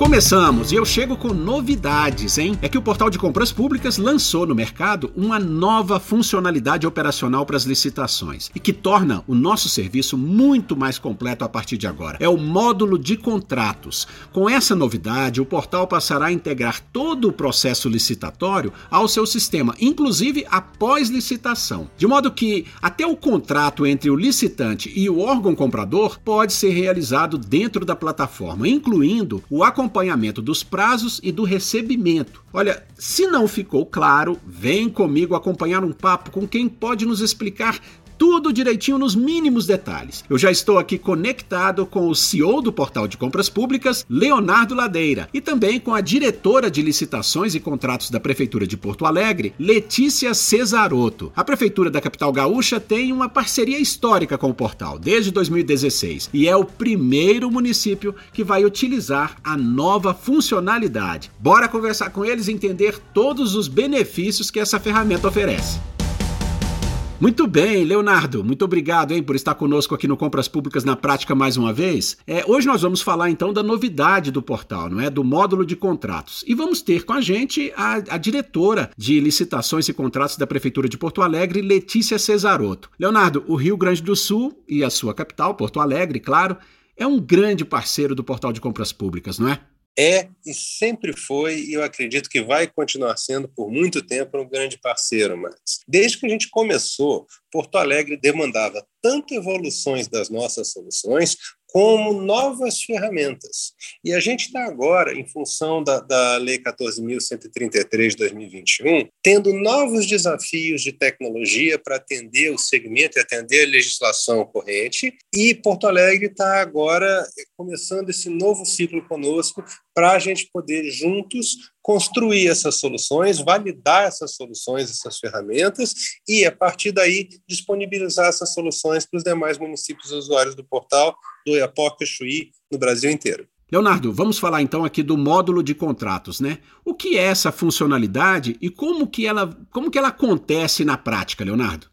Começamos e eu chego com novidades, hein? É que o Portal de Compras Públicas lançou no mercado uma nova funcionalidade operacional para as licitações e que torna o nosso serviço muito mais completo a partir de agora. É o módulo de contratos. Com essa novidade, o portal passará a integrar todo o processo licitatório ao seu sistema, inclusive após licitação, de modo que até o contrato entre o licitante e o órgão comprador pode ser realizado dentro da plataforma, incluindo o acompanhamento acompanhamento dos prazos e do recebimento. Olha, se não ficou claro, vem comigo acompanhar um papo com quem pode nos explicar tudo direitinho nos mínimos detalhes. Eu já estou aqui conectado com o CEO do Portal de Compras Públicas, Leonardo Ladeira, e também com a diretora de licitações e contratos da Prefeitura de Porto Alegre, Letícia Cesarotto. A Prefeitura da capital gaúcha tem uma parceria histórica com o portal desde 2016 e é o primeiro município que vai utilizar a nova funcionalidade. Bora conversar com eles e entender todos os benefícios que essa ferramenta oferece. Muito bem, Leonardo, muito obrigado hein, por estar conosco aqui no Compras Públicas na Prática mais uma vez. É, hoje nós vamos falar então da novidade do portal, não é? Do módulo de contratos. E vamos ter com a gente a, a diretora de licitações e contratos da Prefeitura de Porto Alegre, Letícia Cesarotto. Leonardo, o Rio Grande do Sul e a sua capital, Porto Alegre, claro, é um grande parceiro do portal de compras públicas, não é? É e sempre foi, e eu acredito que vai continuar sendo por muito tempo um grande parceiro, Max. Desde que a gente começou, Porto Alegre demandava tanto evoluções das nossas soluções, como novas ferramentas. E a gente está agora, em função da, da Lei 14.133 de 2021, tendo novos desafios de tecnologia para atender o segmento e atender a legislação corrente. E Porto Alegre está agora começando esse novo ciclo conosco para a gente poder juntos construir essas soluções, validar essas soluções, essas ferramentas e, a partir daí, disponibilizar essas soluções para os demais municípios usuários do portal, do Iapoca Chuí, no Brasil inteiro. Leonardo, vamos falar então aqui do módulo de contratos, né? O que é essa funcionalidade e como que ela, como que ela acontece na prática, Leonardo?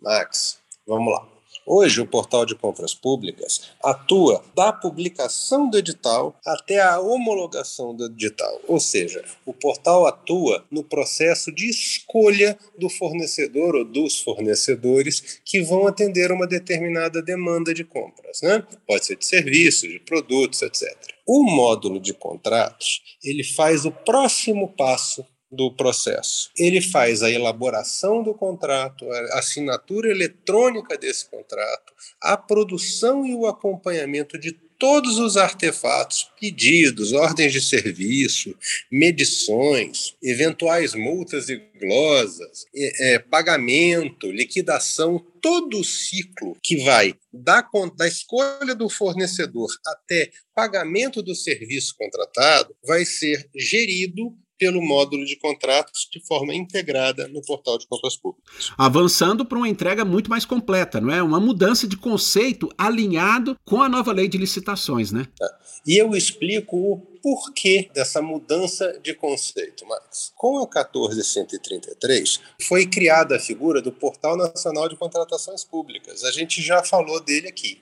Max, vamos lá. Hoje, o portal de compras públicas atua da publicação do edital até a homologação do edital, ou seja, o portal atua no processo de escolha do fornecedor ou dos fornecedores que vão atender uma determinada demanda de compras, né? Pode ser de serviços, de produtos, etc. O módulo de contratos ele faz o próximo passo do processo. Ele faz a elaboração do contrato, a assinatura eletrônica desse contrato, a produção e o acompanhamento de todos os artefatos, pedidos, ordens de serviço, medições, eventuais multas e glosas, é, pagamento, liquidação, todo o ciclo que vai da, da escolha do fornecedor até pagamento do serviço contratado vai ser gerido pelo módulo de contratos de forma integrada no portal de compras públicas. Avançando para uma entrega muito mais completa, não é? Uma mudança de conceito alinhado com a nova lei de licitações, né? É. E eu explico o porquê dessa mudança de conceito, Max. Com a 14133 foi criada a figura do Portal Nacional de Contratações Públicas. A gente já falou dele aqui.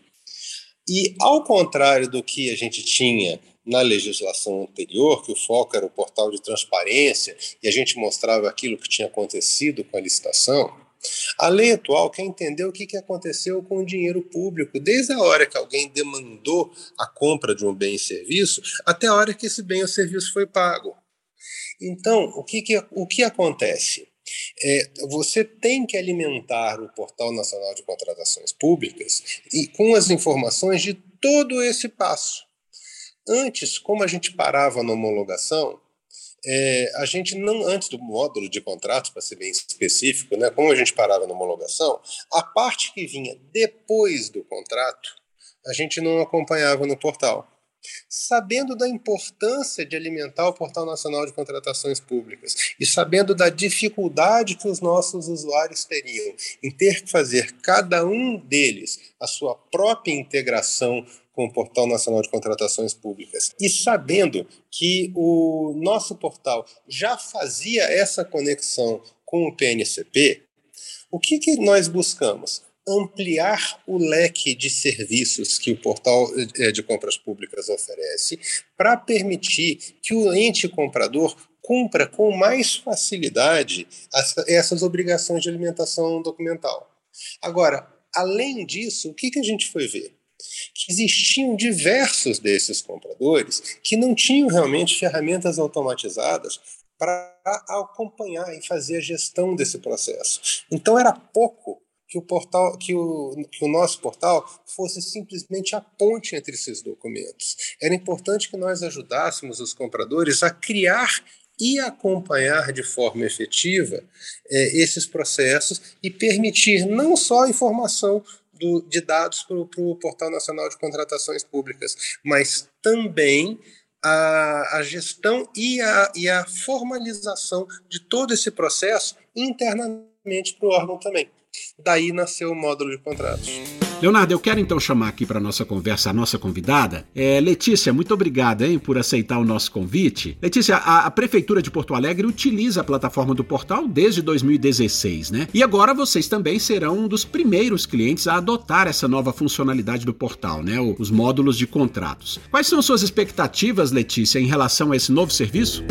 E ao contrário do que a gente tinha na legislação anterior, que o foco era o portal de transparência e a gente mostrava aquilo que tinha acontecido com a licitação, a lei atual quer entender o que aconteceu com o dinheiro público, desde a hora que alguém demandou a compra de um bem e serviço até a hora que esse bem ou serviço foi pago. Então, o que, que, o que acontece? É, você tem que alimentar o Portal Nacional de Contratações Públicas e com as informações de todo esse passo. Antes, como a gente parava na homologação, é, a gente não, antes do módulo de contratos, para ser bem específico, né, como a gente parava na homologação, a parte que vinha depois do contrato, a gente não acompanhava no portal. Sabendo da importância de alimentar o Portal Nacional de Contratações Públicas e sabendo da dificuldade que os nossos usuários teriam em ter que fazer cada um deles a sua própria integração com o Portal Nacional de Contratações Públicas. E sabendo que o nosso portal já fazia essa conexão com o PNCP, o que, que nós buscamos? ampliar o leque de serviços que o portal eh, de compras públicas oferece para permitir que o ente comprador cumpra com mais facilidade essas obrigações de alimentação documental. Agora, além disso, o que, que a gente foi ver? Que existiam diversos desses compradores que não tinham realmente ferramentas automatizadas para acompanhar e fazer a gestão desse processo. Então era pouco que o portal, que o, que o nosso portal fosse simplesmente a ponte entre esses documentos. Era importante que nós ajudássemos os compradores a criar e acompanhar de forma efetiva é, esses processos e permitir não só a informação do, de dados para o Portal Nacional de Contratações Públicas, mas também a, a gestão e a, e a formalização de todo esse processo internamente para o órgão também. Daí nasceu o módulo de contratos. Leonardo, eu quero então chamar aqui para nossa conversa a nossa convidada. É, Letícia, muito obrigada hein, por aceitar o nosso convite. Letícia, a, a, Prefeitura de Porto Alegre utiliza a plataforma do portal desde 2016, né? E agora vocês também serão um dos primeiros clientes a adotar essa nova funcionalidade do portal, né? Os módulos de contratos. Quais são suas expectativas, Letícia, em relação a esse novo serviço?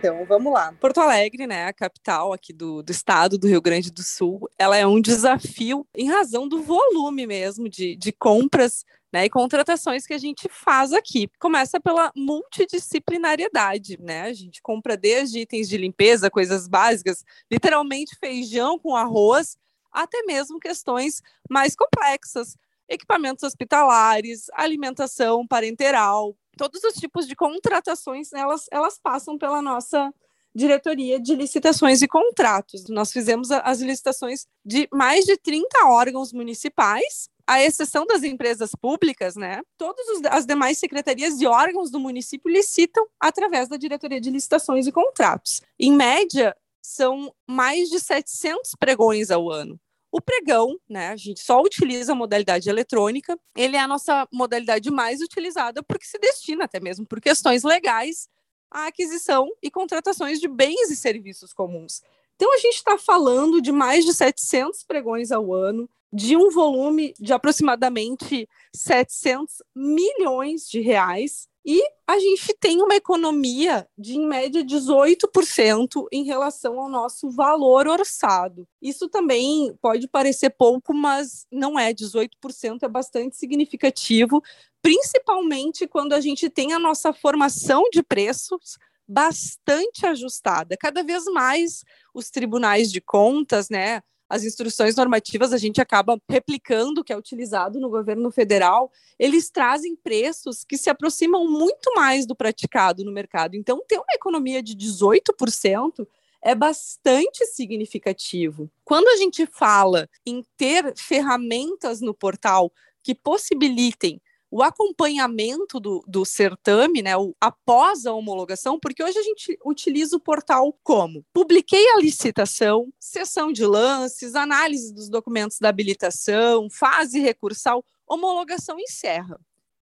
Então, vamos lá. Porto Alegre, né, a capital aqui do, do estado do Rio Grande do Sul, ela é um desafio em razão do volume mesmo de, de compras né, e contratações que a gente faz aqui. Começa pela multidisciplinariedade, né? A gente compra desde itens de limpeza, coisas básicas, literalmente feijão com arroz, até mesmo questões mais complexas, equipamentos hospitalares, alimentação parenteral, todos os tipos de contratações, né, elas, elas passam pela nossa diretoria de licitações e contratos. Nós fizemos as licitações de mais de 30 órgãos municipais, à exceção das empresas públicas, né? Todas as demais secretarias e órgãos do município licitam através da diretoria de licitações e contratos. Em média, são mais de 700 pregões ao ano. O pregão, né, a gente só utiliza a modalidade eletrônica, ele é a nossa modalidade mais utilizada porque se destina até mesmo por questões legais à aquisição e contratações de bens e serviços comuns. Então a gente está falando de mais de 700 pregões ao ano, de um volume de aproximadamente 700 milhões de reais, e a gente tem uma economia de, em média, 18% em relação ao nosso valor orçado. Isso também pode parecer pouco, mas não é. 18% é bastante significativo, principalmente quando a gente tem a nossa formação de preços bastante ajustada. Cada vez mais os tribunais de contas, né, as instruções normativas a gente acaba replicando que é utilizado no governo federal, eles trazem preços que se aproximam muito mais do praticado no mercado. Então, ter uma economia de 18% é bastante significativo. Quando a gente fala em ter ferramentas no portal que possibilitem o acompanhamento do, do certame, né, o, após a homologação, porque hoje a gente utiliza o portal como? Publiquei a licitação, sessão de lances, análise dos documentos da habilitação, fase recursal, homologação encerra.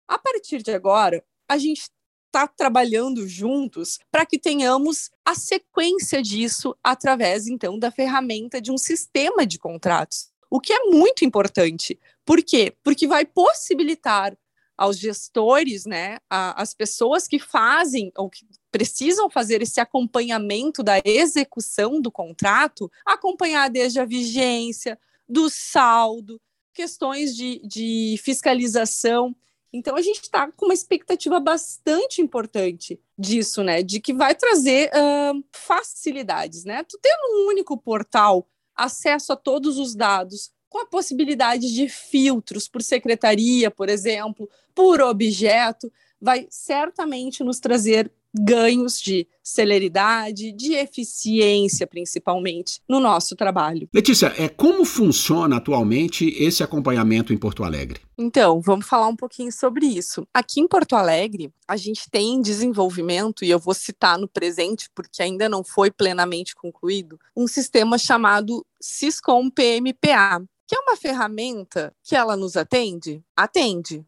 A partir de agora, a gente está trabalhando juntos para que tenhamos a sequência disso através, então, da ferramenta de um sistema de contratos. O que é muito importante. Por quê? Porque vai possibilitar aos gestores, né, a, as pessoas que fazem ou que precisam fazer esse acompanhamento da execução do contrato, acompanhar desde a vigência, do saldo, questões de, de fiscalização. Então a gente está com uma expectativa bastante importante disso, né? De que vai trazer uh, facilidades, né? Tu tendo um único portal, acesso a todos os dados, com a possibilidade de filtros por secretaria, por exemplo, por objeto, vai certamente nos trazer ganhos de celeridade, de eficiência, principalmente, no nosso trabalho. Letícia, é como funciona atualmente esse acompanhamento em Porto Alegre? Então, vamos falar um pouquinho sobre isso. Aqui em Porto Alegre, a gente tem em desenvolvimento, e eu vou citar no presente porque ainda não foi plenamente concluído, um sistema chamado Syscom PMPA, que é uma ferramenta que ela nos atende? Atende,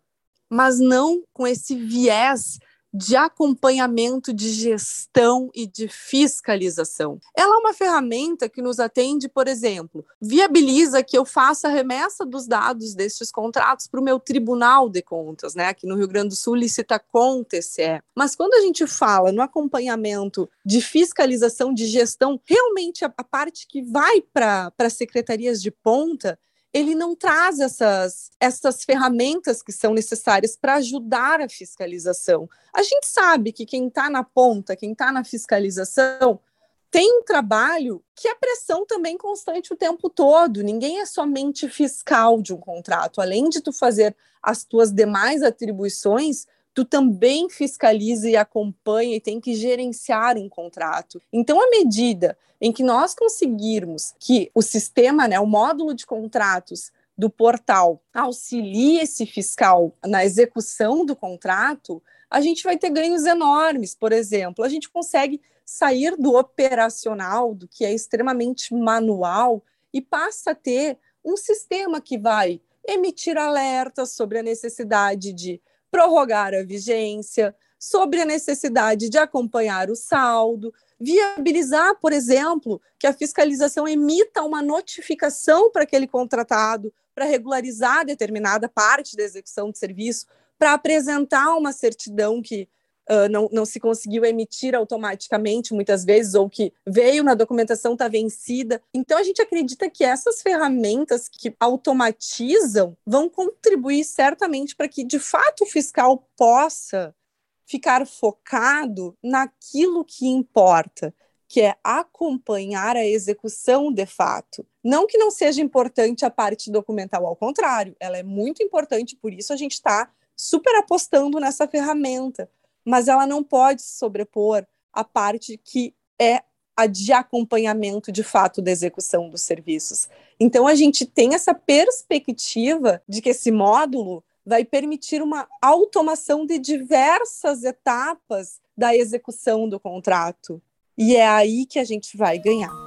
mas não com esse viés de acompanhamento, de gestão e de fiscalização. Ela é uma ferramenta que nos atende, por exemplo, viabiliza que eu faça a remessa dos dados destes contratos para o meu Tribunal de Contas, né? Aqui no Rio Grande do Sul, licita com TCE. Mas quando a gente fala no acompanhamento de fiscalização, de gestão, realmente a, parte que vai para secretarias de ponta ele não traz essas, essas ferramentas que são necessárias para ajudar a fiscalização. A gente sabe que quem está na ponta, quem está na fiscalização, tem um trabalho que é pressão também constante o tempo todo. Ninguém é somente fiscal de um contrato. Além de tu fazer as tuas demais atribuições, tu também fiscaliza e acompanha e tem que gerenciar um contrato. Então, à medida em que nós conseguirmos que o sistema, né, o módulo de contratos do portal auxilie esse fiscal na execução do contrato, a gente vai ter ganhos enormes. Por exemplo, a gente consegue sair do operacional, do que é extremamente manual, e passa a ter um sistema que vai emitir alertas sobre a necessidade de prorrogar a vigência, sobre a necessidade de acompanhar o saldo, viabilizar, por exemplo, que a fiscalização emita uma notificação para aquele contratado para regularizar determinada parte da execução do serviço, para apresentar uma certidão que uh, não, não se conseguiu emitir automaticamente, muitas vezes, ou que veio na documentação está vencida. Então, a gente acredita que essas ferramentas que automatizam vão contribuir certamente para que, de fato, o fiscal possa ficar focado naquilo que importa, que é acompanhar a execução de fato. Não que não seja importante a parte documental, ao contrário, ela é muito importante, por isso a gente está super apostando nessa ferramenta, mas ela não pode se sobrepor à parte que é a de acompanhamento de fato da execução dos serviços. Então a gente tem essa perspectiva de que esse módulo vai permitir uma automação de diversas etapas da execução do contrato. E é aí que a gente vai ganhar.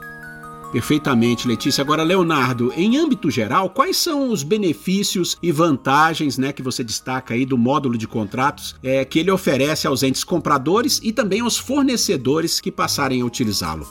Perfeitamente, Letícia. Agora, Leonardo, em âmbito geral, quais são os benefícios e vantagens né, que você destaca aí do módulo de contratos é, que ele oferece aos entes compradores e também aos fornecedores que passarem a utilizá-lo?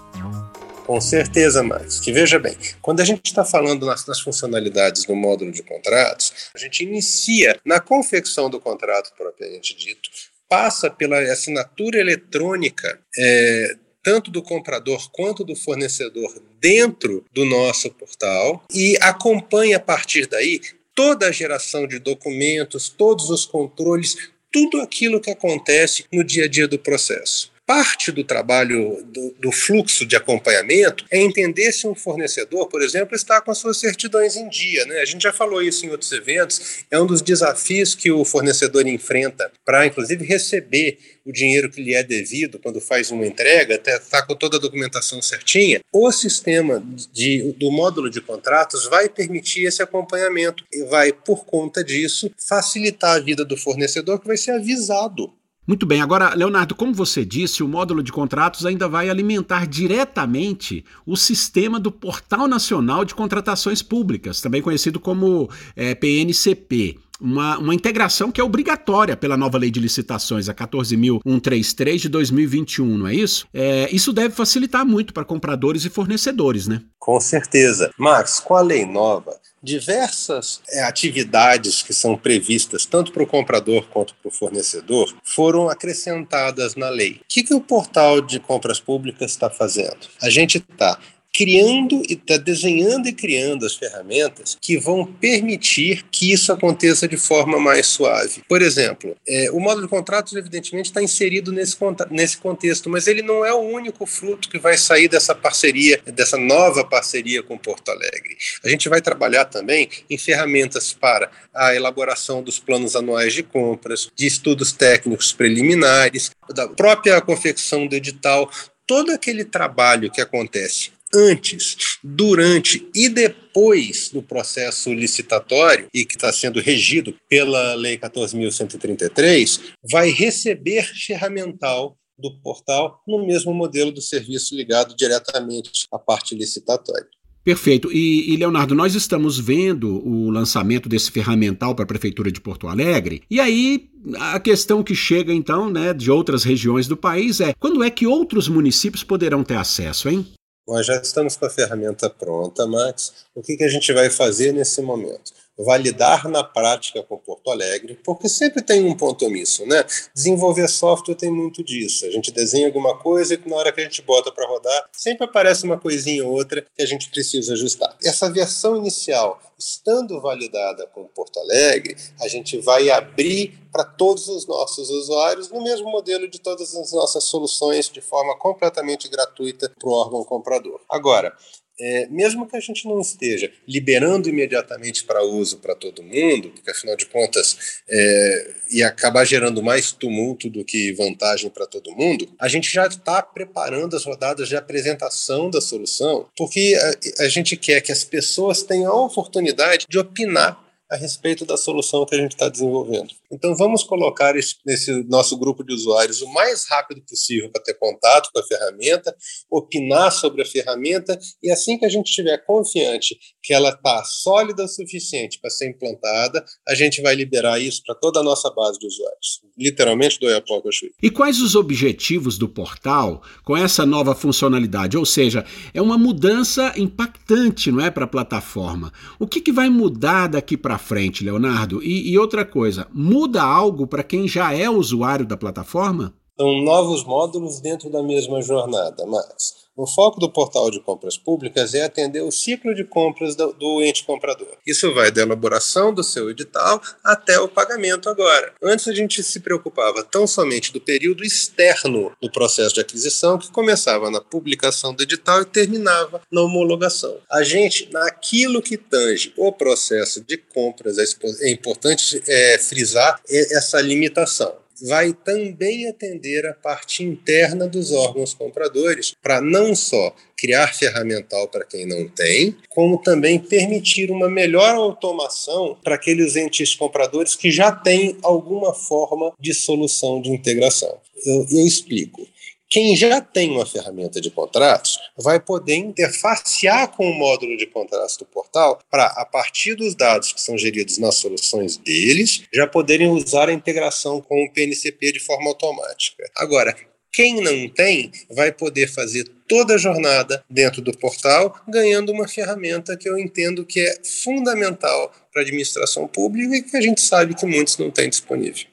Com certeza, Max. Que veja bem, quando a gente está falando nas, nas, funcionalidades do módulo de contratos, a gente inicia na confecção do contrato propriamente dito, passa pela assinatura eletrônica é, tanto do comprador quanto do fornecedor dentro do nosso portal e acompanha a partir daí toda a geração de documentos, todos os controles, tudo aquilo que acontece no dia a dia do processo. Parte do trabalho do, do, fluxo de acompanhamento é entender se um fornecedor, por exemplo, está com as suas certidões em dia. Né? A gente já falou isso em outros eventos, é um dos desafios que o fornecedor enfrenta para, inclusive, receber o dinheiro que lhe é devido quando faz uma entrega, está com toda a documentação certinha. O sistema de, do módulo de contratos vai permitir esse acompanhamento e vai, por conta disso, facilitar a vida do fornecedor que vai ser avisado muito bem, agora, Leonardo, como você disse, o módulo de contratos ainda vai alimentar diretamente o sistema do Portal Nacional de Contratações Públicas, também conhecido como é, PNCP. Uma, uma, integração que é obrigatória pela nova lei de licitações, a 14.133 de 2021, não é isso? É, isso deve facilitar muito para compradores e fornecedores, né? Com certeza. Max, com a lei nova, diversas é, atividades que são previstas tanto para o comprador quanto para o fornecedor foram acrescentadas na lei. O que, que o portal de compras públicas está fazendo? A gente está criando e está desenhando e criando as ferramentas que vão permitir que isso aconteça de forma mais suave. Por exemplo, é, o módulo de contratos, evidentemente, está inserido nesse, nesse contexto, mas ele não é o único fruto que vai sair dessa parceria, dessa nova parceria com Porto Alegre. A gente vai trabalhar também em ferramentas para a elaboração dos planos anuais de compras, de estudos técnicos preliminares, da própria confecção do edital, todo aquele trabalho que acontece antes, durante e depois do processo licitatório, e que está sendo regido pela Lei 14.133, vai receber ferramental do portal no mesmo modelo do serviço ligado diretamente à parte licitatória. Perfeito. E, e, Leonardo, nós estamos vendo o lançamento desse ferramental para a Prefeitura de Porto Alegre, e aí a questão que chega então, né, de outras regiões do país é quando é que outros municípios poderão ter acesso, hein? Nós já estamos com a ferramenta pronta, Max. O que, que a gente vai fazer nesse momento? Validar na prática com Porto Alegre, porque sempre tem um ponto omisso, né? Desenvolver software tem muito disso. A gente desenha alguma coisa e na hora que a gente bota para rodar, sempre aparece uma coisinha ou outra que a gente precisa ajustar. Essa versão inicial, estando validada com Porto Alegre, a gente vai abrir para todos os nossos usuários no mesmo modelo de todas as nossas soluções de forma completamente gratuita para o órgão comprador. Agora, é, mesmo que a gente não esteja liberando imediatamente para uso para todo mundo, porque afinal de contas é, ia acabar gerando mais tumulto do que vantagem para todo mundo, a gente já está preparando as rodadas de apresentação da solução, porque a, a gente quer que as pessoas tenham a oportunidade de opinar a respeito da solução que a gente está desenvolvendo. Então, vamos colocar esse, nesse nosso grupo de usuários o mais rápido possível para ter contato com a ferramenta, opinar sobre a ferramenta, e assim que a gente estiver confiante que ela está sólida o suficiente para ser implantada, a gente vai liberar isso para toda a nossa base de usuários. Literalmente do Chui. E quais os objetivos do portal com essa nova funcionalidade? Ou seja, é uma mudança impactante, não é, para a plataforma. O que, que vai mudar daqui para frente, Leonardo? E, e outra coisa, muda algo para quem já é usuário da plataforma? São novos módulos dentro da mesma jornada, Max. O foco do portal de compras públicas é atender o ciclo de compras do, do, ente comprador. Isso vai da elaboração do seu edital até o pagamento agora. Antes a gente se preocupava tão somente do período externo do processo de aquisição, que começava na publicação do edital e terminava na homologação. A gente, naquilo que tange o processo de compras, é importante é, frisar essa limitação vai também atender a parte interna dos órgãos compradores, para não só criar ferramental para quem não tem, como também permitir uma melhor automação para aqueles entes compradores que já têm alguma forma de solução de integração. Eu, eu explico. Quem já tem uma ferramenta de contratos vai poder interfacear com o módulo de contratos do portal para, a partir dos dados que são geridos nas soluções deles, já poderem usar a integração com o PNCP de forma automática. Agora, quem não tem vai poder fazer toda a jornada dentro do portal, ganhando uma ferramenta que eu entendo que é fundamental para a administração pública e que a gente sabe que muitos não têm disponível.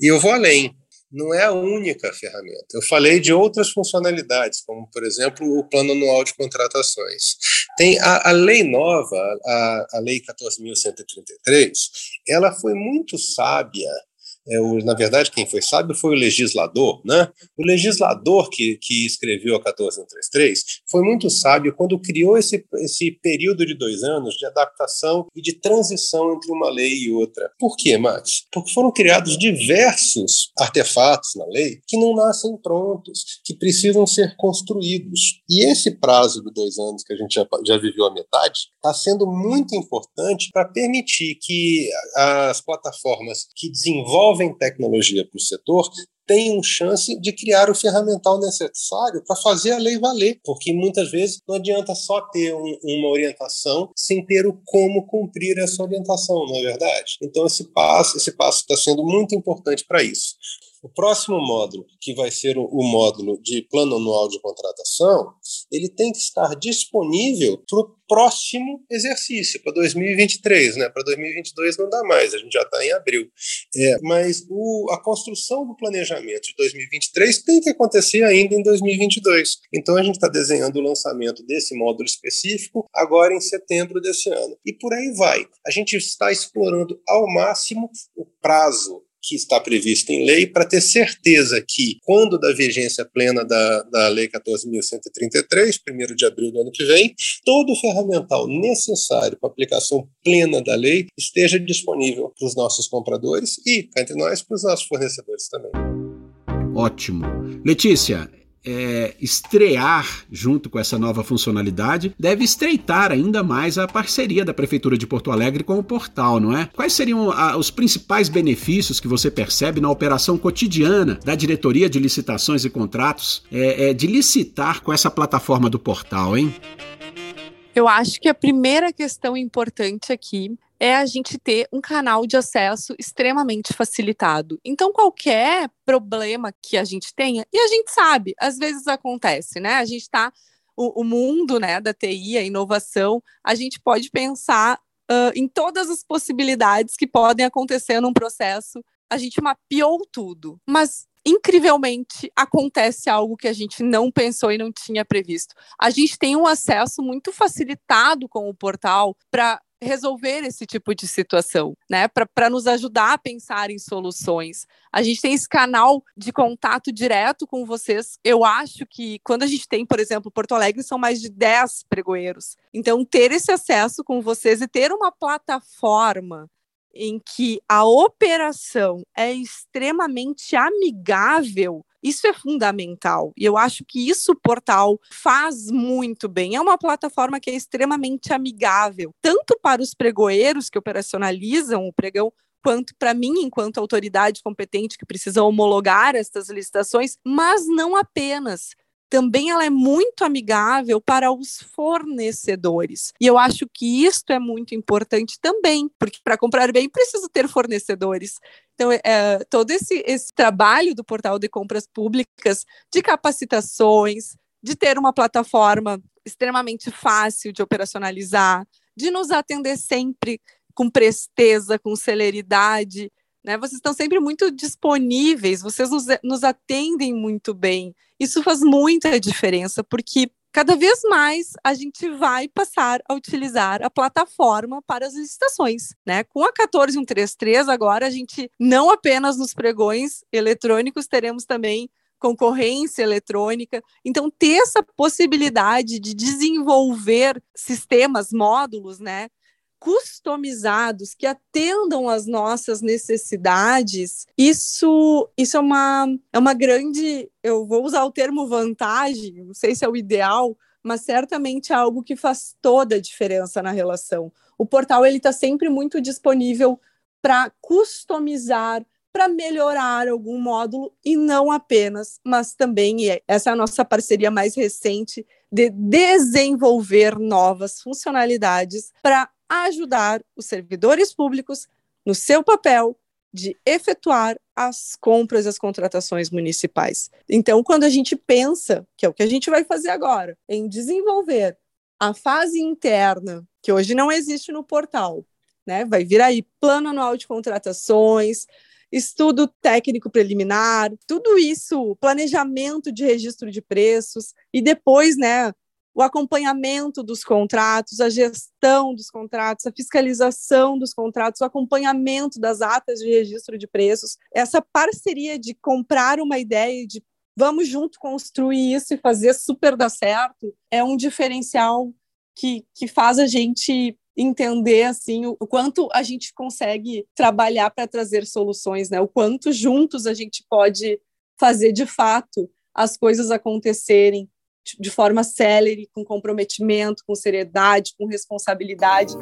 E eu vou além não é a única ferramenta. Eu falei de outras funcionalidades, como, por exemplo, o plano anual de contratações. Tem a, a lei nova, a, a Lei 14.133, ela foi muito sábia é, o, na verdade, quem foi sábio foi o legislador, né? O legislador que, que escreveu a 14133 foi muito sábio quando criou esse, esse período de dois anos de adaptação e de transição entre uma lei e outra. Por quê, Max? Porque foram criados diversos artefatos na lei que não nascem prontos, que precisam ser construídos. E esse prazo de dois anos que a gente já, já viveu a metade está sendo muito importante para permitir que as plataformas que desenvolvem desenvolvem tecnologia para o setor tenham chance de criar o ferramental necessário para fazer a lei valer, porque muitas vezes não adianta só ter um, uma orientação sem ter o como cumprir essa orientação, não é verdade? Então esse passo, esse passo está sendo muito importante para isso. O próximo módulo, que vai ser o, módulo de plano anual de contratação, ele tem que estar disponível para o próximo exercício, para 2023, né? Para 2022 não dá mais, a gente já está em abril. É, mas o, a construção do planejamento de 2023 tem que acontecer ainda em 2022. Então a gente está desenhando o lançamento desse módulo específico agora em setembro desse ano. E por aí vai. A gente está explorando ao máximo o prazo que está previsto em lei para ter certeza que, quando da vigência plena da, da Lei 14.133, 1 de abril do ano que vem, todo o ferramental necessário para a aplicação plena da lei esteja disponível para os nossos compradores e, entre nós, para os nossos fornecedores também. Ótimo. Letícia, é, estrear junto com essa nova funcionalidade deve estreitar ainda mais a parceria da Prefeitura de Porto Alegre com o portal, não é? Quais seriam a, os principais benefícios que você percebe na operação cotidiana da diretoria de licitações e contratos é, é, de licitar com essa plataforma do portal, hein? Eu acho que a primeira questão importante aqui é a gente ter um canal de acesso extremamente facilitado. Então, qualquer problema que a gente tenha, e a gente sabe, às vezes acontece, né? A gente está. O, o, mundo né, da TI, a inovação, a gente pode pensar uh, em todas as possibilidades que podem acontecer num processo. A gente mapeou tudo, mas incrivelmente acontece algo que a gente não pensou e não tinha previsto. A gente tem um acesso muito facilitado com o portal para resolver esse tipo de situação, né? Para nos ajudar a pensar em soluções. A gente tem esse canal de contato direto com vocês. Eu acho que quando a gente tem, por exemplo, Porto Alegre, são mais de 10 pregoeiros. Então, ter esse acesso com vocês e ter uma plataforma em que a operação é extremamente amigável, isso é fundamental. E eu acho que isso o portal faz muito bem. É uma plataforma que é extremamente amigável, tanto para os pregoeiros que operacionalizam o pregão, quanto para mim, enquanto autoridade competente que precisa homologar estas licitações, mas não apenas também ela é muito amigável para os fornecedores. E eu acho que isto é muito importante também, porque para comprar bem preciso ter fornecedores. Então, é, é, todo esse, esse trabalho do portal de compras públicas, de capacitações, de ter uma plataforma extremamente fácil de operacionalizar, de nos atender sempre com presteza, com celeridade, né? Vocês estão sempre muito disponíveis, vocês nos, nos atendem muito bem. Isso faz muita diferença, porque cada vez mais a gente vai passar a utilizar a plataforma para as licitações, né? Com a 14133 agora a gente não apenas nos pregões eletrônicos teremos também concorrência eletrônica. Então ter essa possibilidade de desenvolver sistemas, módulos, né, customizados que atendam às nossas necessidades, isso, isso é, uma, é uma grande, eu vou usar o termo vantagem, não sei se é o ideal, mas certamente é algo que faz toda a diferença na relação. O portal ele está sempre muito disponível para customizar, para melhorar algum módulo e não apenas, mas também e essa é a nossa parceria mais recente de desenvolver novas funcionalidades para ajudar os servidores públicos no seu papel de efetuar as compras e as contratações municipais. Então, quando a gente pensa, que é o que a gente vai fazer agora, em desenvolver a fase interna, que hoje não existe no portal, né? Vai vir aí plano anual de contratações, estudo técnico preliminar, tudo isso, planejamento de registro de preços e depois, né, o acompanhamento dos contratos, a gestão dos contratos, a fiscalização dos contratos, o acompanhamento das atas de registro de preços, essa parceria de comprar uma ideia de vamos junto construir isso e fazer super dar certo, é um diferencial que, que faz a gente entender assim o, o quanto a gente consegue trabalhar para trazer soluções, né? O quanto juntos a gente pode fazer de fato as coisas acontecerem de forma célere, com comprometimento, com seriedade, com responsabilidade.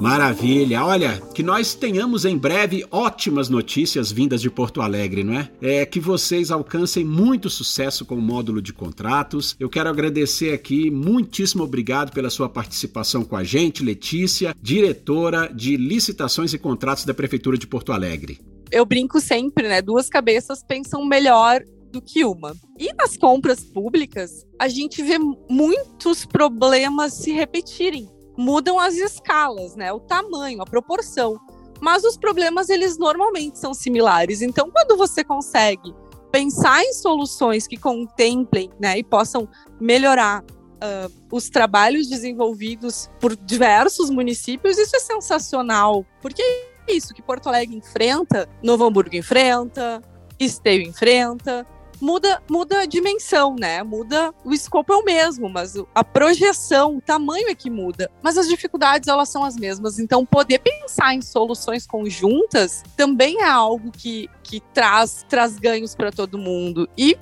Maravilha! Olha, que nós tenhamos em breve ótimas notícias vindas de Porto Alegre, não é? É que vocês alcancem muito sucesso com o módulo de contratos. Eu quero agradecer aqui, muitíssimo obrigado pela sua participação com a gente, Letícia, diretora de licitações e contratos da Prefeitura de Porto Alegre. Eu brinco sempre, né? Duas cabeças pensam melhor do que uma. E nas compras públicas, a gente vê muitos problemas se repetirem. Mudam as escalas, né? O tamanho, a proporção. Mas os problemas, eles normalmente são similares. Então, quando você consegue pensar em soluções que contemplem né, e possam melhorar uh, os trabalhos desenvolvidos por diversos municípios, isso é sensacional. Porque é isso que Porto Alegre enfrenta, Novo Hamburgo enfrenta, Esteio enfrenta, muda, muda a dimensão, né? Muda, o escopo é o mesmo, mas a projeção, o tamanho é que muda. Mas as dificuldades, elas são as mesmas. Então, poder pensar em soluções conjuntas também é algo que, que traz, traz ganhos para todo mundo. E,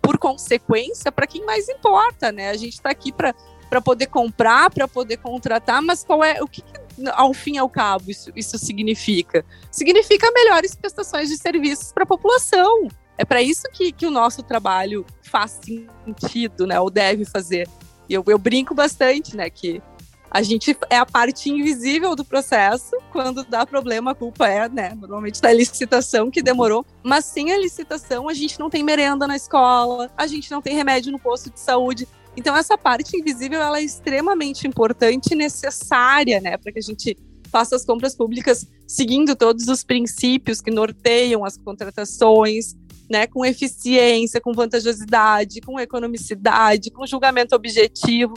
por consequência, para quem mais importa, né? A gente está aqui para para poder comprar, para poder contratar, mas qual é o que, ao fim e ao cabo isso, isso significa? Significa melhores prestações de serviços para a população. É para isso que, que o nosso trabalho faz sentido, né? Ou deve fazer. E eu, eu brinco bastante, né? Que A gente é a parte invisível do processo. Quando dá problema, a culpa é, né? Normalmente da licitação que demorou. Mas sem a licitação, a gente não tem merenda na escola, a gente não tem remédio no posto de saúde. Então, essa parte invisível ela é extremamente importante e necessária, né? Para que a gente faça as compras públicas seguindo todos os princípios que norteiam as contratações, né, com eficiência, com vantajosidade, com economicidade, com julgamento objetivo.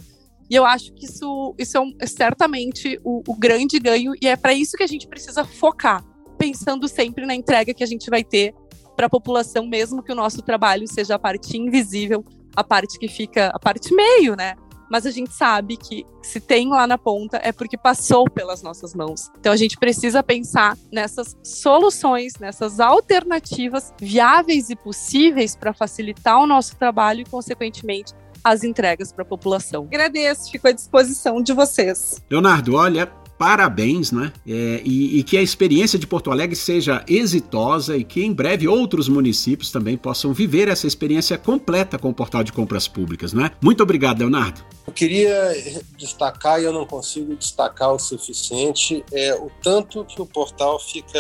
E eu acho que isso, isso é, um, é certamente o, o grande ganho, e é para isso que a gente precisa focar, pensando sempre na entrega que a gente vai ter para a população, mesmo que o nosso trabalho seja a parte invisível, a parte que fica, a parte meio, né? Mas a gente sabe que se tem lá na ponta é porque passou pelas nossas mãos. Então a gente precisa pensar nessas soluções, nessas alternativas viáveis e possíveis para facilitar o nosso trabalho e, consequentemente, as entregas para a população. Agradeço, fico à disposição de vocês. Leonardo, olha, parabéns, né? É, e, e, que a experiência de Porto Alegre seja exitosa e que em breve outros municípios também possam viver essa experiência completa com o portal de compras públicas, né? Muito obrigado, Leonardo. Eu queria destacar, e eu não consigo destacar o suficiente, é, o tanto que o portal fica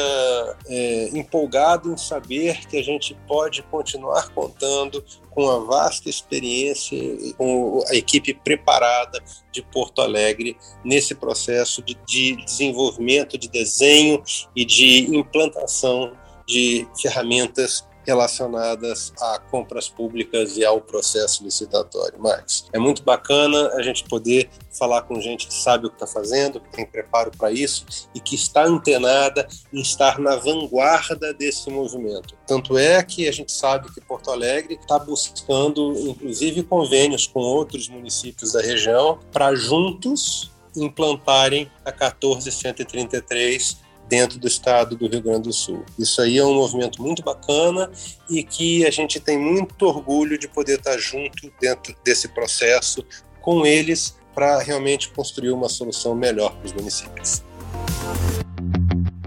é, empolgado em saber que a gente pode continuar contando com a vasta experiência, com a equipe preparada de Porto Alegre nesse processo de, de desenvolvimento, de desenho e de implantação de ferramentas relacionadas a compras públicas e ao processo licitatório. Max, é muito bacana a gente poder falar com gente que sabe o que está fazendo, que tem preparo para isso e que está antenada em estar na vanguarda desse movimento. Tanto é que a gente sabe que Porto Alegre está buscando, inclusive, convênios com outros municípios da região para juntos implantarem a 14133 dentro do estado do Rio Grande do Sul. Isso aí é um movimento muito bacana e que a gente tem muito orgulho de poder estar junto dentro desse processo com eles para realmente construir uma solução melhor para os municípios.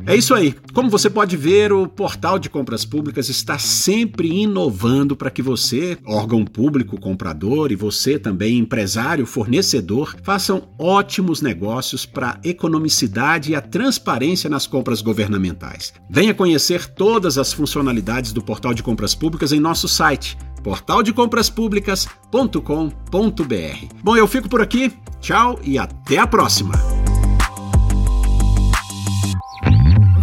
É isso aí. Como você pode ver, o portal de compras públicas está sempre inovando para que você, órgão público comprador e você também, empresário, fornecedor, façam ótimos negócios para a economicidade e a transparência nas compras governamentais. Venha conhecer todas as funcionalidades do portal de compras públicas em nosso site portaldecompraspublicas.com.br. Bom, eu fico por aqui. Tchau e até a próxima.